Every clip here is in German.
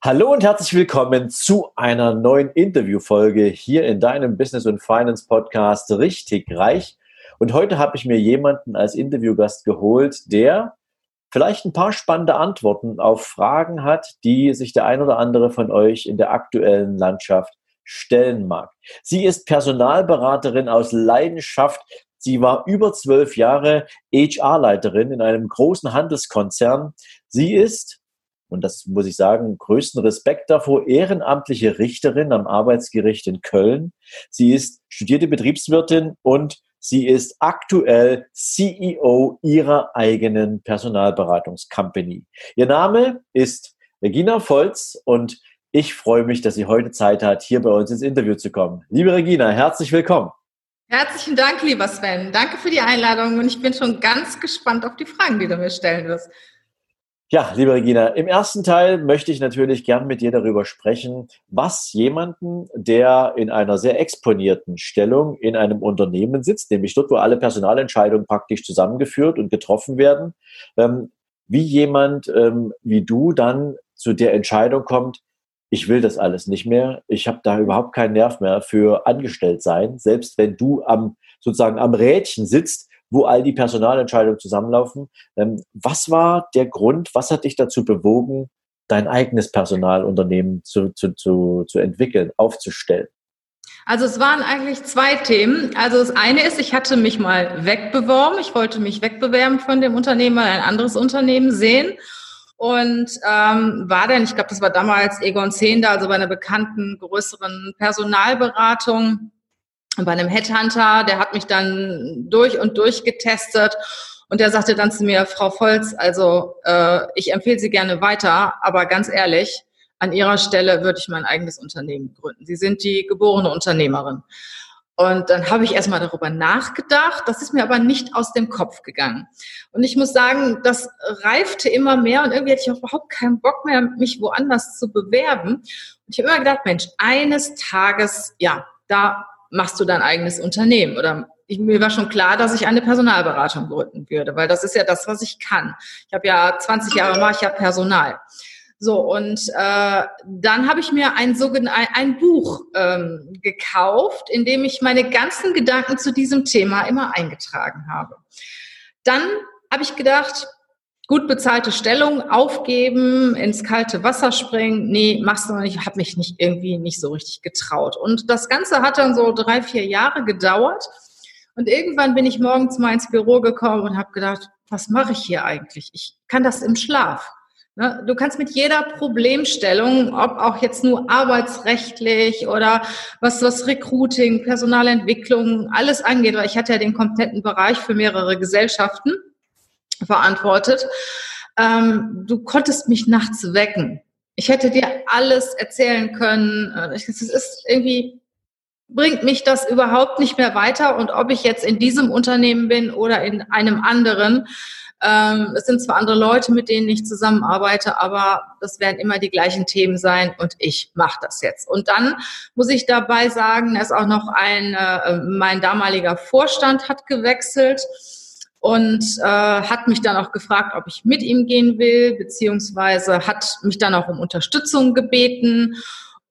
Hallo und herzlich willkommen zu einer neuen Interviewfolge hier in deinem Business und Finance Podcast Richtig Reich. Und heute habe ich mir jemanden als Interviewgast geholt, der vielleicht ein paar spannende Antworten auf Fragen hat, die sich der ein oder andere von euch in der aktuellen Landschaft stellen mag. Sie ist Personalberaterin aus Leidenschaft. Sie war über zwölf Jahre HR-Leiterin in einem großen Handelskonzern. Sie ist und das muss ich sagen, größten Respekt davor, ehrenamtliche Richterin am Arbeitsgericht in Köln. Sie ist studierte Betriebswirtin und sie ist aktuell CEO ihrer eigenen Personalberatungscompany. Ihr Name ist Regina Volz und ich freue mich, dass sie heute Zeit hat, hier bei uns ins Interview zu kommen. Liebe Regina, herzlich willkommen. Herzlichen Dank, lieber Sven. Danke für die Einladung und ich bin schon ganz gespannt auf die Fragen, die du mir stellen wirst. Ja, liebe Regina, im ersten Teil möchte ich natürlich gern mit dir darüber sprechen, was jemanden, der in einer sehr exponierten Stellung in einem Unternehmen sitzt, nämlich dort, wo alle Personalentscheidungen praktisch zusammengeführt und getroffen werden, ähm, wie jemand ähm, wie du dann zu der Entscheidung kommt, ich will das alles nicht mehr, ich habe da überhaupt keinen Nerv mehr für angestellt sein, selbst wenn du am sozusagen am Rädchen sitzt, wo all die Personalentscheidungen zusammenlaufen. Ähm, was war der Grund, was hat dich dazu bewogen, dein eigenes Personalunternehmen zu, zu, zu, zu entwickeln, aufzustellen? Also es waren eigentlich zwei Themen. Also das eine ist, ich hatte mich mal wegbeworben. Ich wollte mich wegbewerben von dem Unternehmen, mal ein anderes Unternehmen sehen. Und ähm, war dann, ich glaube, das war damals Egon Zehnder, also bei einer bekannten größeren Personalberatung bei einem Headhunter, der hat mich dann durch und durch getestet und der sagte dann zu mir, Frau Volz, also äh, ich empfehle Sie gerne weiter, aber ganz ehrlich, an Ihrer Stelle würde ich mein eigenes Unternehmen gründen. Sie sind die geborene Unternehmerin. Und dann habe ich erstmal darüber nachgedacht, das ist mir aber nicht aus dem Kopf gegangen. Und ich muss sagen, das reifte immer mehr und irgendwie hatte ich auch überhaupt keinen Bock mehr, mich woanders zu bewerben. Und ich habe immer gedacht, Mensch, eines Tages, ja, da machst du dein eigenes Unternehmen oder ich, mir war schon klar, dass ich eine Personalberatung gründen würde, weil das ist ja das, was ich kann. Ich habe ja 20 Jahre mache ich ja Personal. So, und äh, dann habe ich mir ein, ein, ein Buch ähm, gekauft, in dem ich meine ganzen Gedanken zu diesem Thema immer eingetragen habe. Dann habe ich gedacht, gut bezahlte Stellung aufgeben, ins kalte Wasser springen. Nee, machst du noch nicht. Ich habe mich nicht irgendwie nicht so richtig getraut. Und das Ganze hat dann so drei, vier Jahre gedauert. Und irgendwann bin ich morgens mal ins Büro gekommen und habe gedacht, was mache ich hier eigentlich? Ich kann das im Schlaf. Ne? Du kannst mit jeder Problemstellung, ob auch jetzt nur arbeitsrechtlich oder was was Recruiting, Personalentwicklung, alles angeht, weil ich hatte ja den kompletten Bereich für mehrere Gesellschaften verantwortet. Ähm, du konntest mich nachts wecken. Ich hätte dir alles erzählen können. Äh, es ist irgendwie, bringt mich das überhaupt nicht mehr weiter. Und ob ich jetzt in diesem Unternehmen bin oder in einem anderen, ähm, es sind zwar andere Leute, mit denen ich zusammenarbeite, aber das werden immer die gleichen Themen sein und ich mache das jetzt. Und dann muss ich dabei sagen, dass auch noch ein, äh, mein damaliger Vorstand hat gewechselt und äh, hat mich dann auch gefragt, ob ich mit ihm gehen will, beziehungsweise hat mich dann auch um Unterstützung gebeten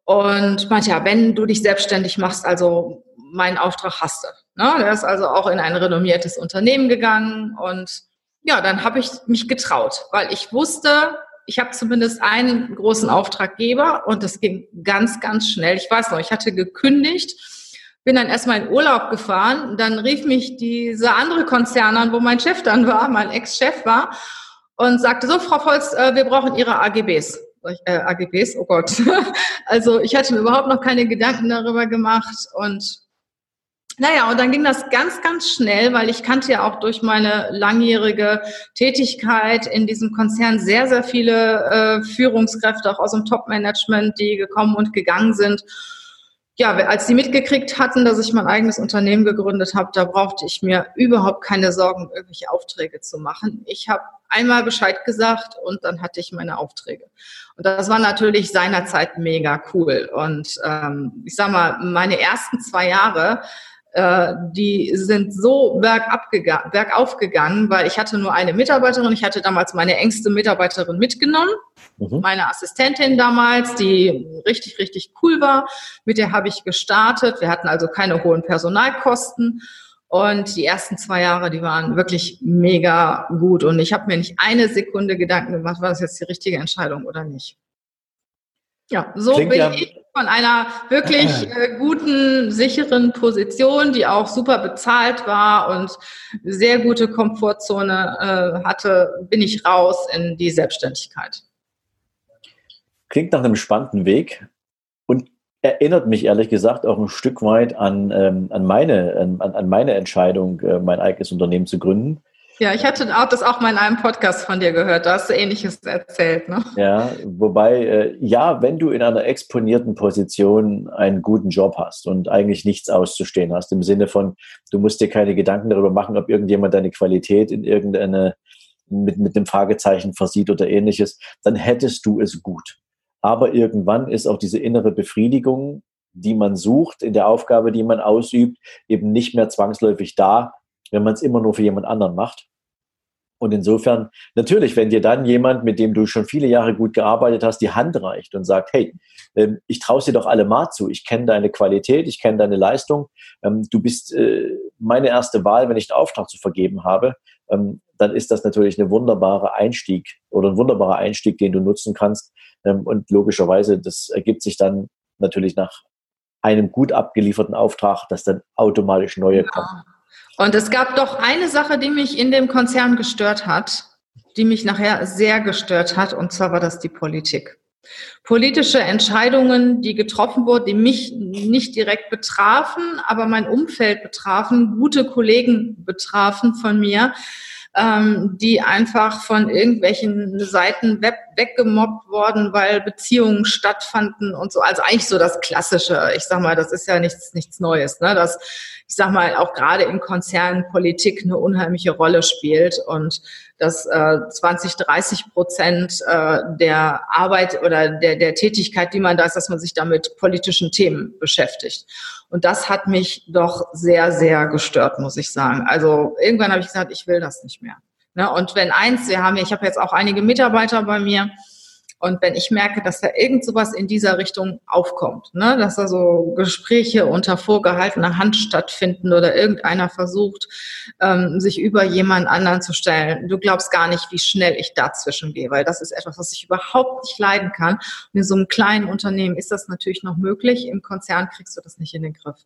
und meinte, ja, wenn du dich selbstständig machst, also meinen Auftrag hast du. Ne? Der ist also auch in ein renommiertes Unternehmen gegangen und ja, dann habe ich mich getraut, weil ich wusste, ich habe zumindest einen großen Auftraggeber und das ging ganz, ganz schnell. Ich weiß noch, ich hatte gekündigt bin dann erstmal in Urlaub gefahren. Dann rief mich dieser andere Konzern an, wo mein Chef dann war, mein Ex-Chef war, und sagte, so, Frau Volz, äh, wir brauchen Ihre AGBs. Äh, AGBs, oh Gott. also ich hatte mir überhaupt noch keine Gedanken darüber gemacht und Naja, und dann ging das ganz, ganz schnell, weil ich kannte ja auch durch meine langjährige Tätigkeit in diesem Konzern sehr, sehr viele äh, Führungskräfte auch aus dem Top-Management, die gekommen und gegangen sind. Ja, als die mitgekriegt hatten, dass ich mein eigenes Unternehmen gegründet habe, da brauchte ich mir überhaupt keine Sorgen, irgendwelche Aufträge zu machen. Ich habe einmal Bescheid gesagt und dann hatte ich meine Aufträge. Und das war natürlich seinerzeit mega cool. Und ähm, ich sag mal, meine ersten zwei Jahre äh, die sind so bergab gegangen, bergauf gegangen, weil ich hatte nur eine Mitarbeiterin. Ich hatte damals meine engste Mitarbeiterin mitgenommen, mhm. meine Assistentin damals, die richtig, richtig cool war. Mit der habe ich gestartet. Wir hatten also keine hohen Personalkosten. Und die ersten zwei Jahre, die waren wirklich mega gut. Und ich habe mir nicht eine Sekunde Gedanken gemacht, war das jetzt die richtige Entscheidung oder nicht. Ja, so Klingt bin ja ich von einer wirklich äh, guten, sicheren Position, die auch super bezahlt war und sehr gute Komfortzone äh, hatte, bin ich raus in die Selbstständigkeit. Klingt nach einem spannenden Weg und erinnert mich ehrlich gesagt auch ein Stück weit an, ähm, an, meine, an, an meine Entscheidung, äh, mein eigenes Unternehmen zu gründen. Ja, ich hatte auch das auch mal in einem Podcast von dir gehört. Da hast du Ähnliches erzählt. Ne? Ja, wobei, äh, ja, wenn du in einer exponierten Position einen guten Job hast und eigentlich nichts auszustehen hast, im Sinne von, du musst dir keine Gedanken darüber machen, ob irgendjemand deine Qualität in irgendeine, mit, mit einem Fragezeichen versieht oder ähnliches, dann hättest du es gut. Aber irgendwann ist auch diese innere Befriedigung, die man sucht in der Aufgabe, die man ausübt, eben nicht mehr zwangsläufig da, wenn man es immer nur für jemand anderen macht. Und insofern, natürlich, wenn dir dann jemand, mit dem du schon viele Jahre gut gearbeitet hast, die Hand reicht und sagt, hey, ähm, ich traue dir doch alle mal zu, ich kenne deine Qualität, ich kenne deine Leistung, ähm, du bist äh, meine erste Wahl, wenn ich einen Auftrag zu vergeben habe, ähm, dann ist das natürlich eine wunderbare Einstieg oder ein wunderbarer Einstieg, den du nutzen kannst. Und logischerweise, das ergibt sich dann natürlich nach einem gut abgelieferten Auftrag, dass dann automatisch neue ja. kommen. Und es gab doch eine Sache, die mich in dem Konzern gestört hat, die mich nachher sehr gestört hat, und zwar war das die Politik. Politische Entscheidungen, die getroffen wurden, die mich nicht direkt betrafen, aber mein Umfeld betrafen, gute Kollegen betrafen von mir, ähm, die einfach von irgendwelchen Seiten web weggemobbt worden, weil Beziehungen stattfanden und so. Also eigentlich so das Klassische. Ich sag mal, das ist ja nichts, nichts Neues, ne? Dass, ich sag mal, auch gerade in Konzernen Politik eine unheimliche Rolle spielt und dass äh, 20, 30 Prozent äh, der Arbeit oder der, der Tätigkeit, die man da ist, dass man sich damit politischen Themen beschäftigt. Und das hat mich doch sehr, sehr gestört, muss ich sagen. Also irgendwann habe ich gesagt, ich will das nicht mehr. Ne? Und wenn eins, wir haben, ich habe jetzt auch einige Mitarbeiter bei mir, und wenn ich merke, dass da irgend sowas in dieser Richtung aufkommt, ne, dass da so Gespräche unter vorgehaltener Hand stattfinden oder irgendeiner versucht, ähm, sich über jemand anderen zu stellen, du glaubst gar nicht, wie schnell ich dazwischen gehe, weil das ist etwas, was ich überhaupt nicht leiden kann. Und in so einem kleinen Unternehmen ist das natürlich noch möglich, im Konzern kriegst du das nicht in den Griff.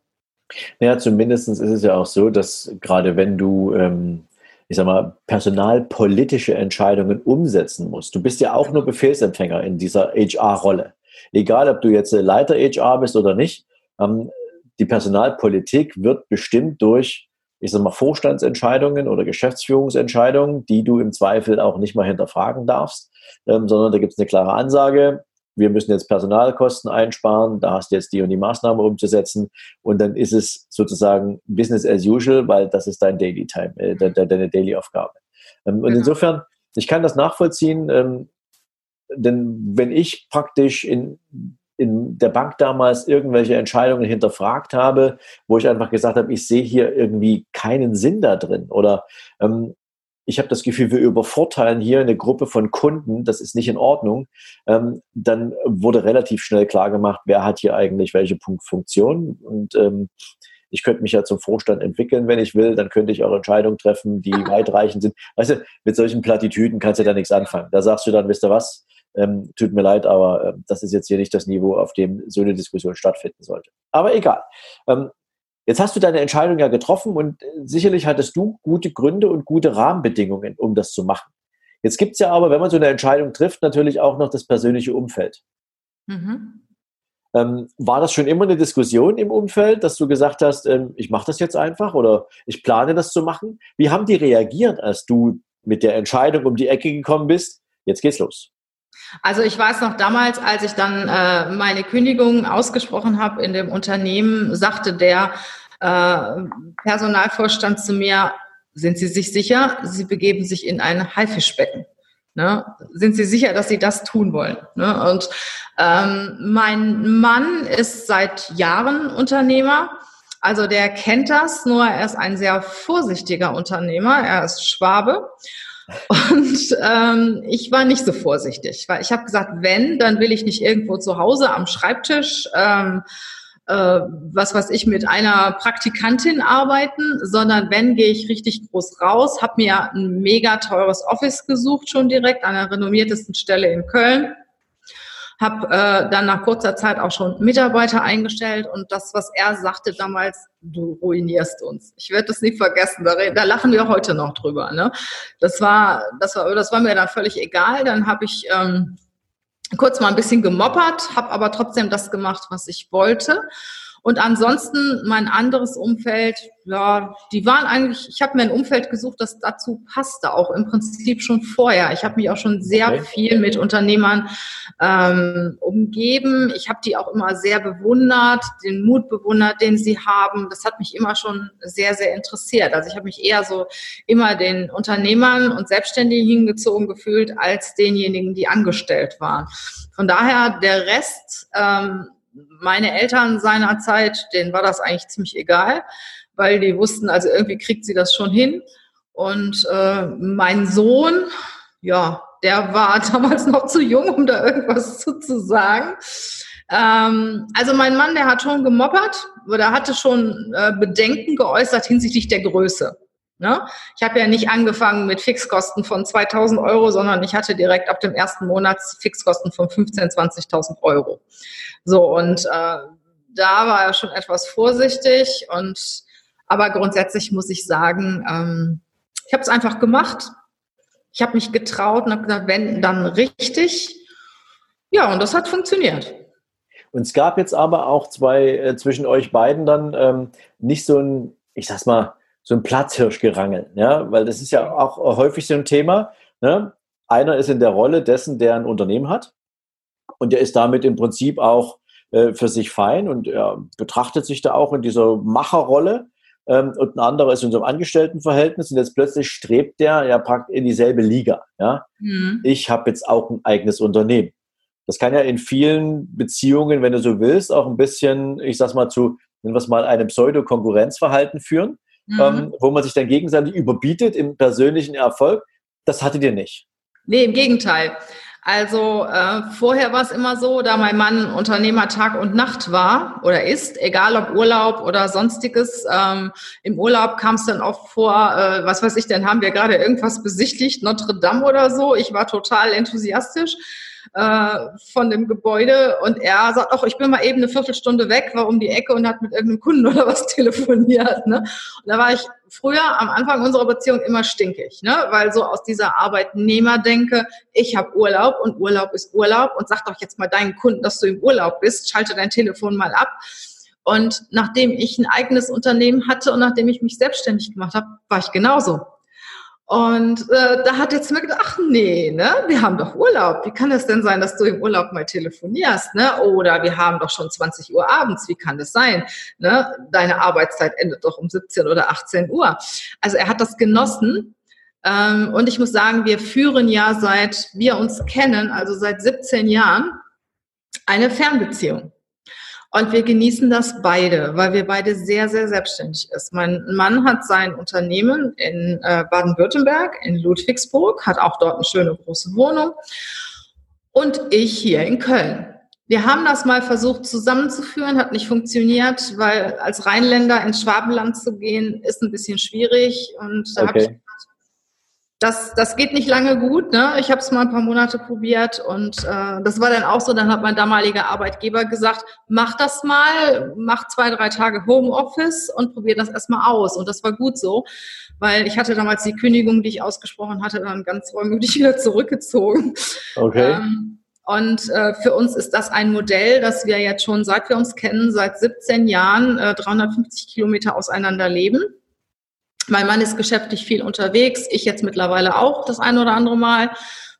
Ja, zumindest ist es ja auch so, dass gerade wenn du ähm, ich sag mal, personalpolitische Entscheidungen umsetzen musst. Du bist ja auch nur Befehlsempfänger in dieser HR-Rolle. Egal, ob du jetzt Leiter HR bist oder nicht, ähm, die Personalpolitik wird bestimmt durch, ich sag mal, Vorstandsentscheidungen oder Geschäftsführungsentscheidungen, die du im Zweifel auch nicht mal hinterfragen darfst, ähm, sondern da gibt es eine klare Ansage, wir müssen jetzt Personalkosten einsparen, da hast du jetzt die und die Maßnahme umzusetzen und dann ist es sozusagen Business as usual, weil das ist dein Daily Time, äh, de, de, deine Daily Aufgabe. Ähm, und genau. insofern, ich kann das nachvollziehen, ähm, denn wenn ich praktisch in, in der Bank damals irgendwelche Entscheidungen hinterfragt habe, wo ich einfach gesagt habe, ich sehe hier irgendwie keinen Sinn da drin oder ähm, ich habe das Gefühl, wir übervorteilen hier eine Gruppe von Kunden, das ist nicht in Ordnung, ähm, dann wurde relativ schnell klar gemacht, wer hat hier eigentlich welche Funktion. Und ähm, ich könnte mich ja zum Vorstand entwickeln, wenn ich will, dann könnte ich auch Entscheidungen treffen, die weitreichend sind. Weißt du, mit solchen Plattitüden kannst du da nichts anfangen. Da sagst du dann, wisst ihr was, ähm, tut mir leid, aber äh, das ist jetzt hier nicht das Niveau, auf dem so eine Diskussion stattfinden sollte. Aber egal. Ähm, Jetzt hast du deine Entscheidung ja getroffen und äh, sicherlich hattest du gute Gründe und gute Rahmenbedingungen, um das zu machen. Jetzt gibt es ja aber, wenn man so eine Entscheidung trifft, natürlich auch noch das persönliche Umfeld. Mhm. Ähm, war das schon immer eine Diskussion im Umfeld, dass du gesagt hast, ähm, ich mache das jetzt einfach oder ich plane das zu machen? Wie haben die reagiert, als du mit der Entscheidung um die Ecke gekommen bist? Jetzt geht's los. Also ich weiß noch damals, als ich dann äh, meine Kündigung ausgesprochen habe in dem Unternehmen, sagte der äh, Personalvorstand zu mir, sind Sie sich sicher, Sie begeben sich in ein Haifischbecken? Ne? Sind Sie sicher, dass Sie das tun wollen? Ne? Und ähm, mein Mann ist seit Jahren Unternehmer. Also der kennt das, nur er ist ein sehr vorsichtiger Unternehmer. Er ist Schwabe. Und ähm, ich war nicht so vorsichtig, weil ich habe gesagt, wenn, dann will ich nicht irgendwo zu Hause am Schreibtisch, ähm, äh, was weiß ich, mit einer Praktikantin arbeiten, sondern wenn, gehe ich richtig groß raus, habe mir ein mega teures Office gesucht, schon direkt an der renommiertesten Stelle in Köln habe äh, dann nach kurzer Zeit auch schon Mitarbeiter eingestellt und das, was er sagte damals, du ruinierst uns. Ich werde das nie vergessen, da, da, lachen wir heute noch drüber. Ne? Das, war, das, war, das war mir dann völlig egal. Dann habe ich ähm, kurz mal ein bisschen gemoppert, habe aber trotzdem das gemacht, was ich wollte. Und ansonsten mein anderes Umfeld, ja, die waren eigentlich, ich habe mir ein Umfeld gesucht, das dazu passte, auch im Prinzip schon vorher. Ich habe mich auch schon sehr okay. viel mit Unternehmern ähm, umgeben. Ich habe die auch immer sehr bewundert, den Mut bewundert, den sie haben. Das hat mich immer schon sehr, sehr interessiert. Also ich habe mich eher so immer den Unternehmern und Selbstständigen hingezogen gefühlt, als denjenigen, die angestellt waren. Von daher der Rest, ähm, meine Eltern seinerzeit, denen war das eigentlich ziemlich egal, weil die wussten, also irgendwie kriegt sie das schon hin. Und äh, mein Sohn, ja, der war damals noch zu jung, um da irgendwas zu, zu sagen. Ähm, also mein Mann, der hat schon gemoppert oder hatte schon äh, Bedenken geäußert hinsichtlich der Größe. Ne? Ich habe ja nicht angefangen mit Fixkosten von 2000 Euro, sondern ich hatte direkt ab dem ersten Monat Fixkosten von 15.000, 20.000 Euro. So, und äh, da war er schon etwas vorsichtig und aber grundsätzlich muss ich sagen, ähm, ich habe es einfach gemacht. Ich habe mich getraut und habe gesagt, wenn, dann richtig. Ja, und das hat funktioniert. Und es gab jetzt aber auch zwei äh, zwischen euch beiden dann ähm, nicht so ein, ich sag's mal, so ein Platzhirschgerangel, ja, weil das ist ja auch häufig so ein Thema. Ne? Einer ist in der Rolle dessen, der ein Unternehmen hat und der ist damit im Prinzip auch äh, für sich fein und er betrachtet sich da auch in dieser Macherrolle. Ähm, und ein anderer ist in so einem Angestelltenverhältnis und jetzt plötzlich strebt der ja praktisch in dieselbe Liga. Ja? Mhm. Ich habe jetzt auch ein eigenes Unternehmen. Das kann ja in vielen Beziehungen, wenn du so willst, auch ein bisschen, ich sag's mal, zu, nennen wir es mal, einem Pseudo-Konkurrenzverhalten führen, mhm. ähm, wo man sich dann gegenseitig überbietet im persönlichen Erfolg. Das hattet ihr nicht. Nee, im Gegenteil. Also äh, vorher war es immer so, da mein Mann Unternehmer Tag und Nacht war oder ist, egal ob Urlaub oder sonstiges. Ähm, Im Urlaub kam es dann oft vor, äh, was weiß ich denn, haben wir gerade irgendwas besichtigt, Notre Dame oder so. Ich war total enthusiastisch äh, von dem Gebäude und er sagt, ach, ich bin mal eben eine Viertelstunde weg, war um die Ecke und hat mit irgendeinem Kunden oder was telefoniert. Ne? Und da war ich früher am Anfang unserer Beziehung immer stinkig, ne? weil so aus dieser Arbeitnehmerdenke, ich habe Urlaub und Urlaub ist Urlaub und sag doch jetzt mal deinen Kunden, dass du im Urlaub bist, schalte dein Telefon mal ab. Und nachdem ich ein eigenes Unternehmen hatte und nachdem ich mich selbstständig gemacht habe, war ich genauso. Und äh, da hat jetzt mir gedacht, ach nee, ne, wir haben doch Urlaub. Wie kann das denn sein, dass du im Urlaub mal telefonierst? Ne? Oder wir haben doch schon 20 Uhr abends. Wie kann das sein? Ne? Deine Arbeitszeit endet doch um 17 oder 18 Uhr. Also er hat das genossen. Ähm, und ich muss sagen, wir führen ja seit wir uns kennen, also seit 17 Jahren, eine Fernbeziehung. Und wir genießen das beide, weil wir beide sehr, sehr selbstständig ist. Mein Mann hat sein Unternehmen in äh, Baden-Württemberg, in Ludwigsburg, hat auch dort eine schöne große Wohnung. Und ich hier in Köln. Wir haben das mal versucht zusammenzuführen, hat nicht funktioniert, weil als Rheinländer ins Schwabenland zu gehen, ist ein bisschen schwierig. Und da okay. habe ich das, das geht nicht lange gut. Ne? Ich habe es mal ein paar Monate probiert und äh, das war dann auch so. Dann hat mein damaliger Arbeitgeber gesagt, mach das mal, mach zwei, drei Tage Homeoffice und probier das erstmal aus. Und das war gut so, weil ich hatte damals die Kündigung, die ich ausgesprochen hatte, dann ganz reumütig wieder zurückgezogen. Okay. Ähm, Und äh, für uns ist das ein Modell, das wir jetzt schon seit wir uns kennen, seit 17 Jahren äh, 350 Kilometer auseinander leben. Mein Mann ist geschäftlich viel unterwegs, ich jetzt mittlerweile auch das ein oder andere Mal.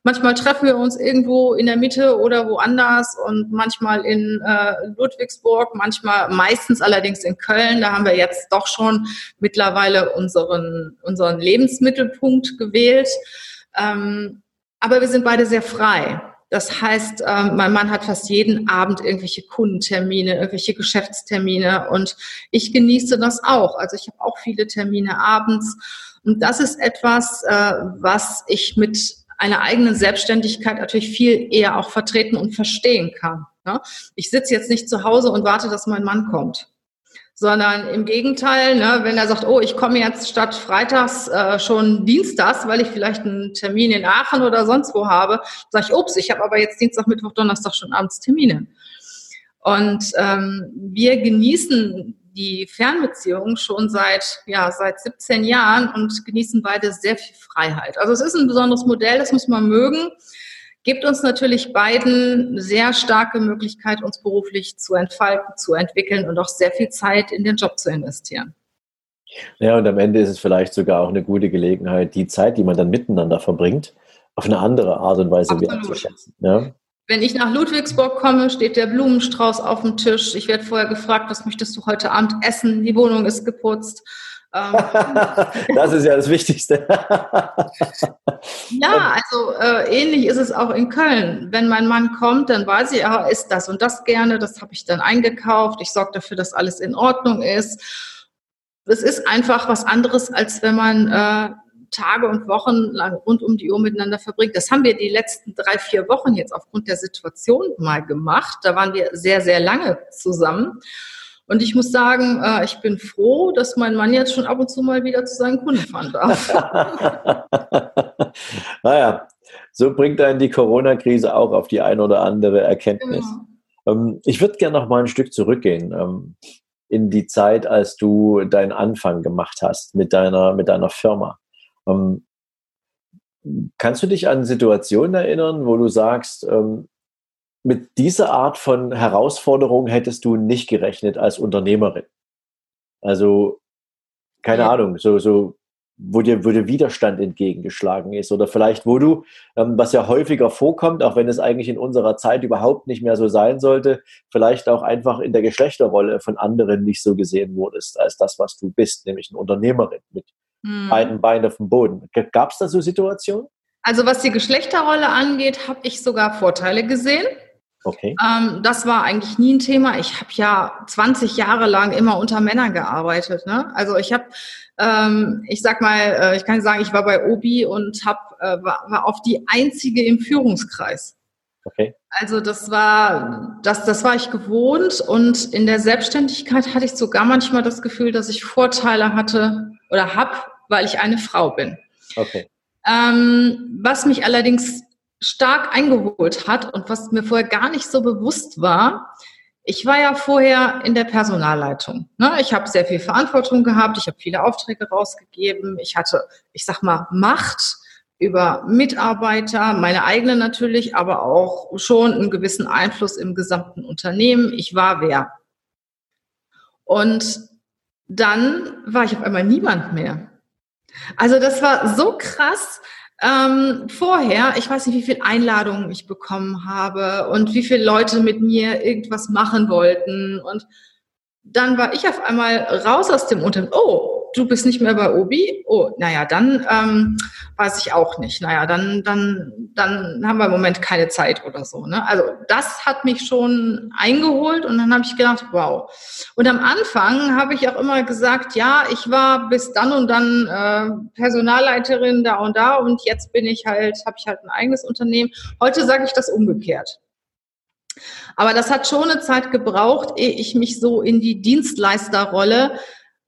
Manchmal treffen wir uns irgendwo in der Mitte oder woanders und manchmal in äh, Ludwigsburg, manchmal meistens allerdings in Köln. Da haben wir jetzt doch schon mittlerweile unseren, unseren Lebensmittelpunkt gewählt. Ähm, aber wir sind beide sehr frei. Das heißt, ähm, mein Mann hat fast jeden Abend irgendwelche Kundentermine, irgendwelche Geschäftstermine und ich genieße das auch. Also ich habe auch viele Termine abends und das ist etwas, äh, was ich mit einer eigenen Selbstständigkeit natürlich viel eher auch vertreten und verstehen kann. Ne? Ich sitze jetzt nicht zu Hause und warte, dass mein Mann kommt sondern im Gegenteil, ne, wenn er sagt, oh, ich komme jetzt statt freitags äh, schon dienstags, weil ich vielleicht einen Termin in Aachen oder sonst wo habe, sage ich, ups, ich habe aber jetzt Dienstag, Mittwoch, Donnerstag schon abends Termine. Und ähm, wir genießen die Fernbeziehung schon seit, ja, seit 17 Jahren und genießen beide sehr viel Freiheit. Also es ist ein besonderes Modell, das muss man mögen gibt uns natürlich beiden sehr starke Möglichkeit, uns beruflich zu entfalten, zu entwickeln und auch sehr viel Zeit in den Job zu investieren. Ja, und am Ende ist es vielleicht sogar auch eine gute Gelegenheit, die Zeit, die man dann miteinander verbringt, auf eine andere Art und Weise wertzuschätzen. Ja? Wenn ich nach Ludwigsburg komme, steht der Blumenstrauß auf dem Tisch. Ich werde vorher gefragt, was möchtest du heute Abend essen? Die Wohnung ist geputzt. Ähm, das ist ja das Wichtigste. ja, also äh, ähnlich ist es auch in Köln. Wenn mein Mann kommt, dann weiß ich, er isst das und das gerne, das habe ich dann eingekauft. Ich sorge dafür, dass alles in Ordnung ist. Es ist einfach was anderes, als wenn man äh, Tage und Wochen lang rund um die Uhr miteinander verbringt. Das haben wir die letzten drei, vier Wochen jetzt aufgrund der Situation mal gemacht. Da waren wir sehr, sehr lange zusammen. Und ich muss sagen, äh, ich bin froh, dass mein Mann jetzt schon ab und zu mal wieder zu seinen Kunden fahren darf. naja, so bringt einen die Corona-Krise auch auf die eine oder andere Erkenntnis. Genau. Ähm, ich würde gerne noch mal ein Stück zurückgehen ähm, in die Zeit, als du deinen Anfang gemacht hast mit deiner, mit deiner Firma. Ähm, kannst du dich an Situationen erinnern, wo du sagst, ähm, mit dieser Art von Herausforderung hättest du nicht gerechnet als Unternehmerin. Also, keine ja. Ahnung, so, so, wo dir, wo dir Widerstand entgegengeschlagen ist oder vielleicht wo du, ähm, was ja häufiger vorkommt, auch wenn es eigentlich in unserer Zeit überhaupt nicht mehr so sein sollte, vielleicht auch einfach in der Geschlechterrolle von anderen nicht so gesehen wurdest als das, was du bist, nämlich eine Unternehmerin mit hm. beiden Beinen auf dem Boden. Gab es da so Situationen? Also was die Geschlechterrolle angeht, habe ich sogar Vorteile gesehen. Okay. Ähm, das war eigentlich nie ein Thema. Ich habe ja 20 Jahre lang immer unter Männern gearbeitet. Ne? Also ich habe, ähm, ich sag mal, äh, ich kann sagen, ich war bei Obi und hab, äh, war, war auf die einzige im Führungskreis. Okay. Also das war, das, das war ich gewohnt und in der Selbstständigkeit hatte ich sogar manchmal das Gefühl, dass ich Vorteile hatte oder hab, weil ich eine Frau bin. Okay. Ähm, was mich allerdings stark eingeholt hat und was mir vorher gar nicht so bewusst war. Ich war ja vorher in der Personalleitung. Ne? Ich habe sehr viel Verantwortung gehabt, ich habe viele Aufträge rausgegeben, ich hatte, ich sag mal, Macht über Mitarbeiter, meine eigene natürlich, aber auch schon einen gewissen Einfluss im gesamten Unternehmen. Ich war wer. Und dann war ich auf einmal niemand mehr. Also das war so krass, ähm, vorher, ich weiß nicht, wie viele Einladungen ich bekommen habe und wie viele Leute mit mir irgendwas machen wollten. Und dann war ich auf einmal raus aus dem Unternehmen. Oh, du bist nicht mehr bei Obi? Oh, naja, dann ähm, weiß ich auch nicht. Naja, dann, dann, dann haben wir im Moment keine Zeit oder so. Ne? Also das hat mich schon eingeholt und dann habe ich gedacht, wow. Und am Anfang habe ich auch immer gesagt, ja, ich war bis dann und dann äh, Personalleiterin da und da und jetzt bin ich halt, habe ich halt ein eigenes Unternehmen. Heute sage ich das umgekehrt. Aber das hat schon eine Zeit gebraucht, ehe ich mich so in die Dienstleisterrolle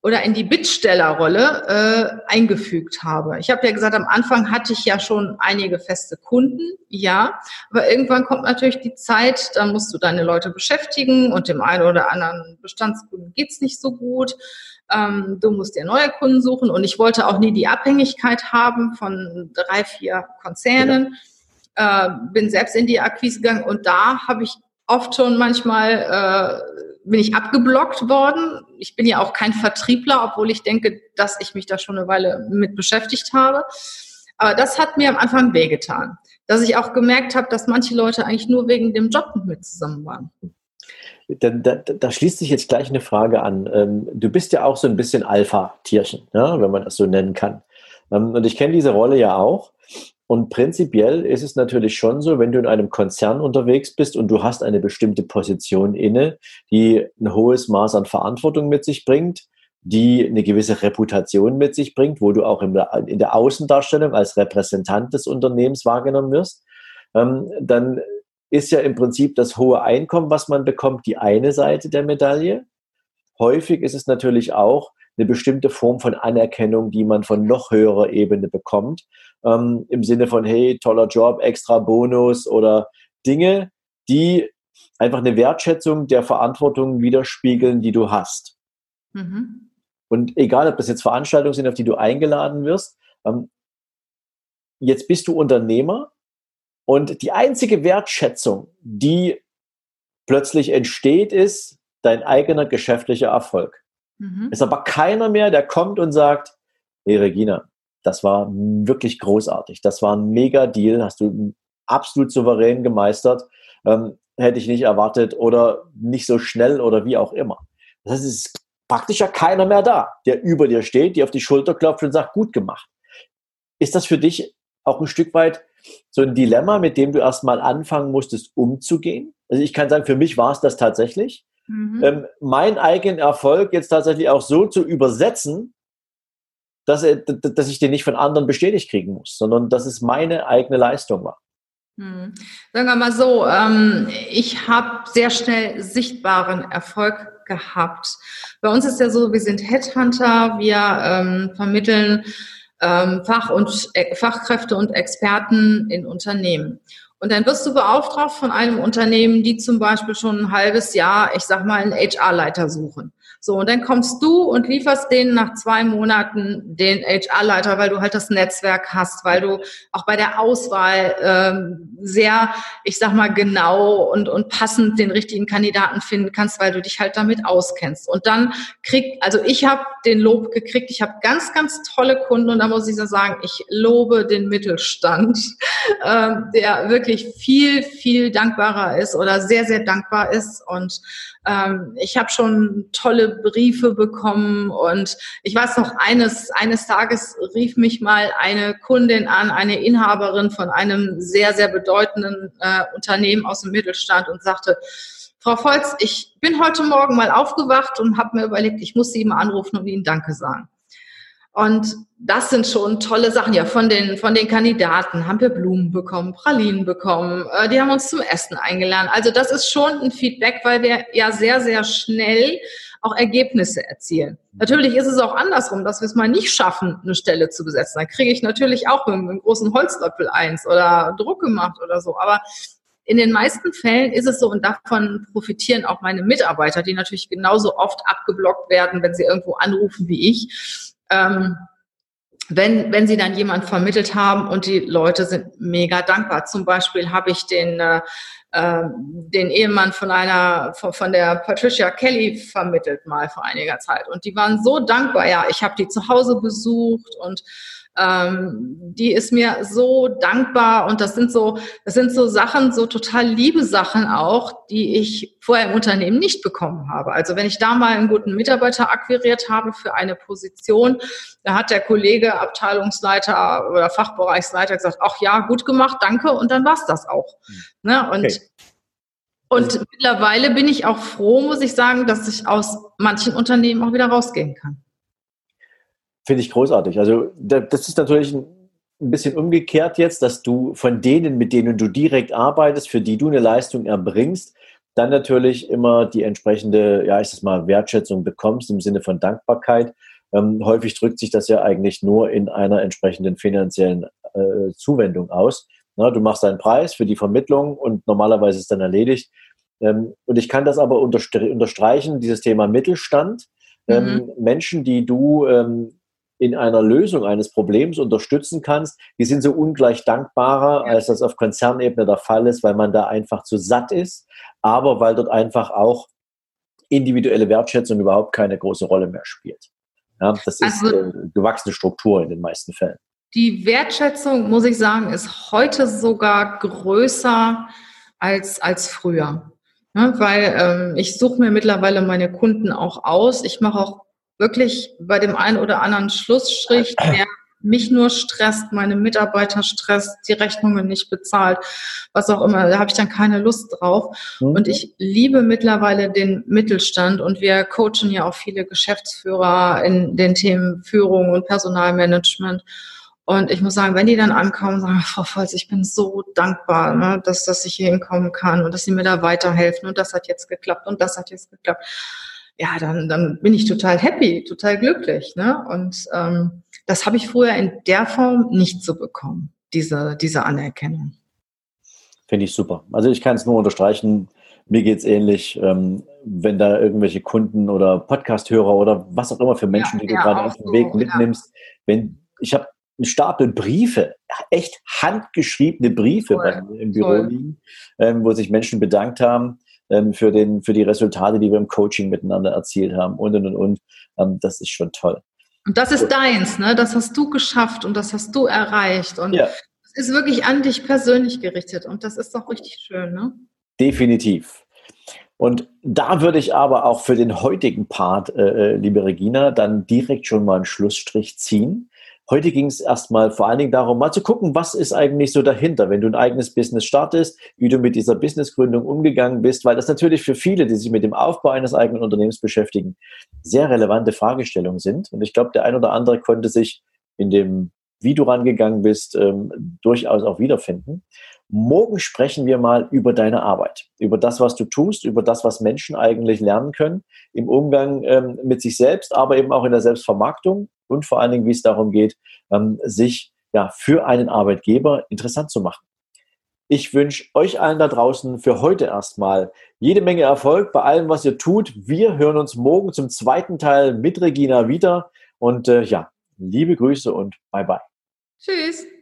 oder in die Bittstellerrolle äh, eingefügt habe. Ich habe ja gesagt, am Anfang hatte ich ja schon einige feste Kunden, ja, aber irgendwann kommt natürlich die Zeit, da musst du deine Leute beschäftigen und dem einen oder anderen Bestandskunden geht's nicht so gut. Ähm, du musst dir neue Kunden suchen und ich wollte auch nie die Abhängigkeit haben von drei, vier Konzernen. Ja. äh, bin selbst in die Akquise gegangen und da habe ich oft schon manchmal äh, bin ich abgeblockt worden. Ich bin ja auch kein Vertriebler, obwohl ich denke, dass ich mich da schon eine Weile mit beschäftigt habe. Aber das hat mir am Anfang wehgetan, dass ich auch gemerkt habe, dass manche Leute eigentlich nur wegen dem Job mit mir zusammen waren. Da, da, da, schließt sich jetzt gleich eine Frage an. Ähm, du bist ja auch so ein bisschen Alpha-Tierchen, ja, wenn man das so nennen kann. Ähm, und ich kenne diese Rolle ja auch. Und prinzipiell ist es natürlich schon so, wenn du in einem Konzern unterwegs bist und du hast eine bestimmte Position inne, die ein hohes Maß an Verantwortung mit sich bringt, die eine gewisse Reputation mit sich bringt, wo du auch in der, Außendarstellung als Repräsentant des Unternehmens wahrgenommen wirst, ähm, dann ist ja im Prinzip das hohe Einkommen, was man bekommt, die eine Seite der Medaille. Häufig ist es natürlich auch eine bestimmte Form von Anerkennung, die man von noch höherer Ebene bekommt, ähm, im Sinne von, hey, toller Job, extra Bonus oder Dinge, die einfach eine Wertschätzung der Verantwortung widerspiegeln, die du hast. Mhm. Und egal, ob das jetzt Veranstaltungen sind, auf die du eingeladen wirst, ähm, jetzt bist du Unternehmer und die einzige Wertschätzung, die plötzlich entsteht, ist dein eigener geschäftlicher Erfolg. Mhm. Ist aber keiner mehr, der kommt und sagt, hey Regina, das war wirklich großartig. Das war ein mega Deal, hast du absolut souverän gemeistert. Ähm, hätte ich nicht erwartet oder nicht so schnell oder wie auch immer. Das heißt, es ist praktisch ja keiner mehr da, der über dir steht, dir auf die Schulter klopft und sagt, gut gemacht. Ist das für dich auch ein Stück weit so ein Dilemma, mit dem du erstmal anfangen musstest, umzugehen? Also ich kann sagen, für mich war es das tatsächlich. Mhm. Ähm, mein eigenen Erfolg jetzt tatsächlich auch so zu übersetzen, dass, er, dass ich den nicht von anderen bestätigt kriegen muss, sondern dass es meine eigene Leistung war. Hm. Sagen wir mal so, ähm, ich habe sehr schnell sichtbaren Erfolg gehabt. Bei uns ist ja so, wir sind Headhunter, wir ähm, vermitteln ähm, Fach und, äh, Fachkräfte und Experten in Unternehmen. Und dann wirst du beauftragt von einem Unternehmen, die zum Beispiel schon ein halbes Jahr, ich sag mal, einen HR-Leiter suchen. So, und dann kommst du und lieferst denen nach zwei Monaten den HR-Leiter, weil du halt das Netzwerk hast, weil du auch bei der Auswahl ähm, sehr, ich sag mal, genau und, und passend den richtigen Kandidaten finden kannst, weil du dich halt damit auskennst. Und dann krieg, also ich habe den Lob gekriegt, ich habe ganz, ganz tolle Kunden und da muss ich so sagen, ich lobe den Mittelstand, ähm, der wirklich viel, viel dankbarer ist oder sehr, sehr dankbar ist. Und ähm, ich habe schon tolle Briefe bekommen und ich weiß noch, eines, eines Tages rief mich mal eine Kundin an, eine Inhaberin von einem sehr, sehr bedeutenden äh, Unternehmen aus dem Mittelstand und sagte, Frau Volz, ich bin heute Morgen mal aufgewacht und habe mir überlegt, ich muss Sie mal anrufen und Ihnen Danke sagen. Und das sind schon tolle Sachen. Ja, von den, von den Kandidaten haben wir Blumen bekommen, Pralinen bekommen. Äh, die haben uns zum Essen eingeladen. Also das ist schon ein Feedback, weil wir ja sehr, sehr schnell auch Ergebnisse erzielen. Natürlich ist es auch andersrum, dass wir es mal nicht schaffen, eine Stelle zu besetzen. Da kriege ich natürlich auch mit einem großen Holzlöffel eins oder Druck gemacht oder so. Aber in den meisten Fällen ist es so und davon profitieren auch meine Mitarbeiter, die natürlich genauso oft abgeblockt werden, wenn sie irgendwo anrufen wie ich ähm, wenn, wenn sie dann jemand vermittelt haben und die Leute sind mega dankbar. Zum Beispiel habe ich den, äh, ähm, den Ehemann von einer, von, von der Patricia Kelly vermittelt mal vor einiger Zeit. Und die waren so dankbar. Ja, ich habe die zu Hause besucht und ähm, die ist mir so dankbar und das sind so, das sind so Sachen, so total liebe Sachen auch, die ich vorher im Unternehmen nicht bekommen habe. Also wenn ich da mal einen guten Mitarbeiter akquiriert habe für eine Position, da hat der Kollege, Abteilungsleiter oder Fachbereichsleiter gesagt, ach ja, gut gemacht, danke und dann war's das auch. Mhm. Ne? Und okay. Und mittlerweile bin ich auch froh, muss ich sagen, dass ich aus manchen Unternehmen auch wieder rausgehen kann. Finde ich großartig. Also das ist natürlich ein bisschen umgekehrt jetzt, dass du von denen, mit denen du direkt arbeitest, für die du eine Leistung erbringst, dann natürlich immer die entsprechende, ja, ich sag mal, Wertschätzung bekommst im Sinne von Dankbarkeit. Ähm, häufig drückt sich das ja eigentlich nur in einer entsprechenden finanziellen äh, Zuwendung aus. Na, du machst einen Preis für die Vermittlung und normalerweise ist dann erledigt. Ähm, und ich kann das aber unterstreichen, dieses Thema Mittelstand. Ähm, mhm. Menschen, die du ähm, in einer Lösung eines Problems unterstützen kannst, die sind so ungleich dankbarer, als das auf Konzernebene der Fall ist, weil man da einfach zu satt ist, aber weil dort einfach auch individuelle Wertschätzung überhaupt keine große Rolle mehr spielt. Ja, das ist also, äh, gewachsene Struktur in den meisten Fällen. Die Wertschätzung, muss ich sagen, ist heute sogar größer als, als früher. Ja, weil ähm, ich suche mir mittlerweile meine Kunden auch aus. Ich mache auch wirklich bei dem einen oder anderen Schlussstrich, der mich nur stresst, meine Mitarbeiter stresst, die Rechnungen nicht bezahlt, was auch immer, da habe ich dann keine Lust drauf. Mhm. Und ich liebe mittlerweile den Mittelstand und wir coachen ja auch viele Geschäftsführer in den Themen Führung und Personalmanagement. Und ich muss sagen, wenn die dann ankommen, sagen, Frau Volz, ich bin so dankbar, ne, dass, dass ich hier hinkommen kann und dass Sie mir da weiterhelfen und das hat jetzt geklappt und das hat jetzt geklappt. Ja, dann, dann bin ich total happy, total glücklich. Ne? Und ähm, das habe ich früher in der Form nicht so bekommen, diese, diese Anerkennung. Finde ich super. Also ich kann es nur unterstreichen, mir geht es ähnlich, ähm, wenn da irgendwelche Kunden oder Podcast-Hörer oder was auch immer für Menschen, ja, die du ja, gerade auf dem Weg mitnimmst, ja. wenn ich habe einen Stapel Briefe, echt handgeschriebene Briefe bei mir im Büro Toll. liegen, ähm, wo sich Menschen bedankt haben ähm, für, den, für die Resultate, die wir im Coaching miteinander erzielt haben und und und. und. Ähm, das ist schon toll. Und das ist deins, ne? Das hast du geschafft und das hast du erreicht. Und ja. es ist wirklich an dich persönlich gerichtet. Und das ist doch richtig schön, ne? Definitiv. Und da würde ich aber auch für den heutigen Part, äh, äh liebe Regina, dann direkt schon mal einen Schlussstrich ziehen. Heute ging es erstmal vor allen Dingen darum, mal zu gucken, was ist eigentlich so dahinter, wenn du ein eigenes Business startest, wie du mit dieser Businessgründung umgegangen bist, weil das natürlich für viele, die sich mit dem Aufbau eines eigenen Unternehmens beschäftigen, sehr relevante Fragestellungen sind. Und ich glaube, der ein oder andere konnte sich in dem, wie du rangegangen bist, ähm, durchaus auch wiederfinden. Morgen sprechen wir mal über deine Arbeit, über das, was du tust, über das, was Menschen eigentlich lernen können im Umgang ähm, mit sich selbst, aber eben auch in der Selbstvermarktung und vor allen Dingen, wie es darum geht, ähm, sich ja, für einen Arbeitgeber interessant zu machen. Ich wünsche euch allen da draußen für heute erstmal jede Menge Erfolg bei allem, was ihr tut. Wir hören uns morgen zum zweiten Teil mit Regina wieder. Und äh, ja, liebe Grüße und bye bye. Tschüss.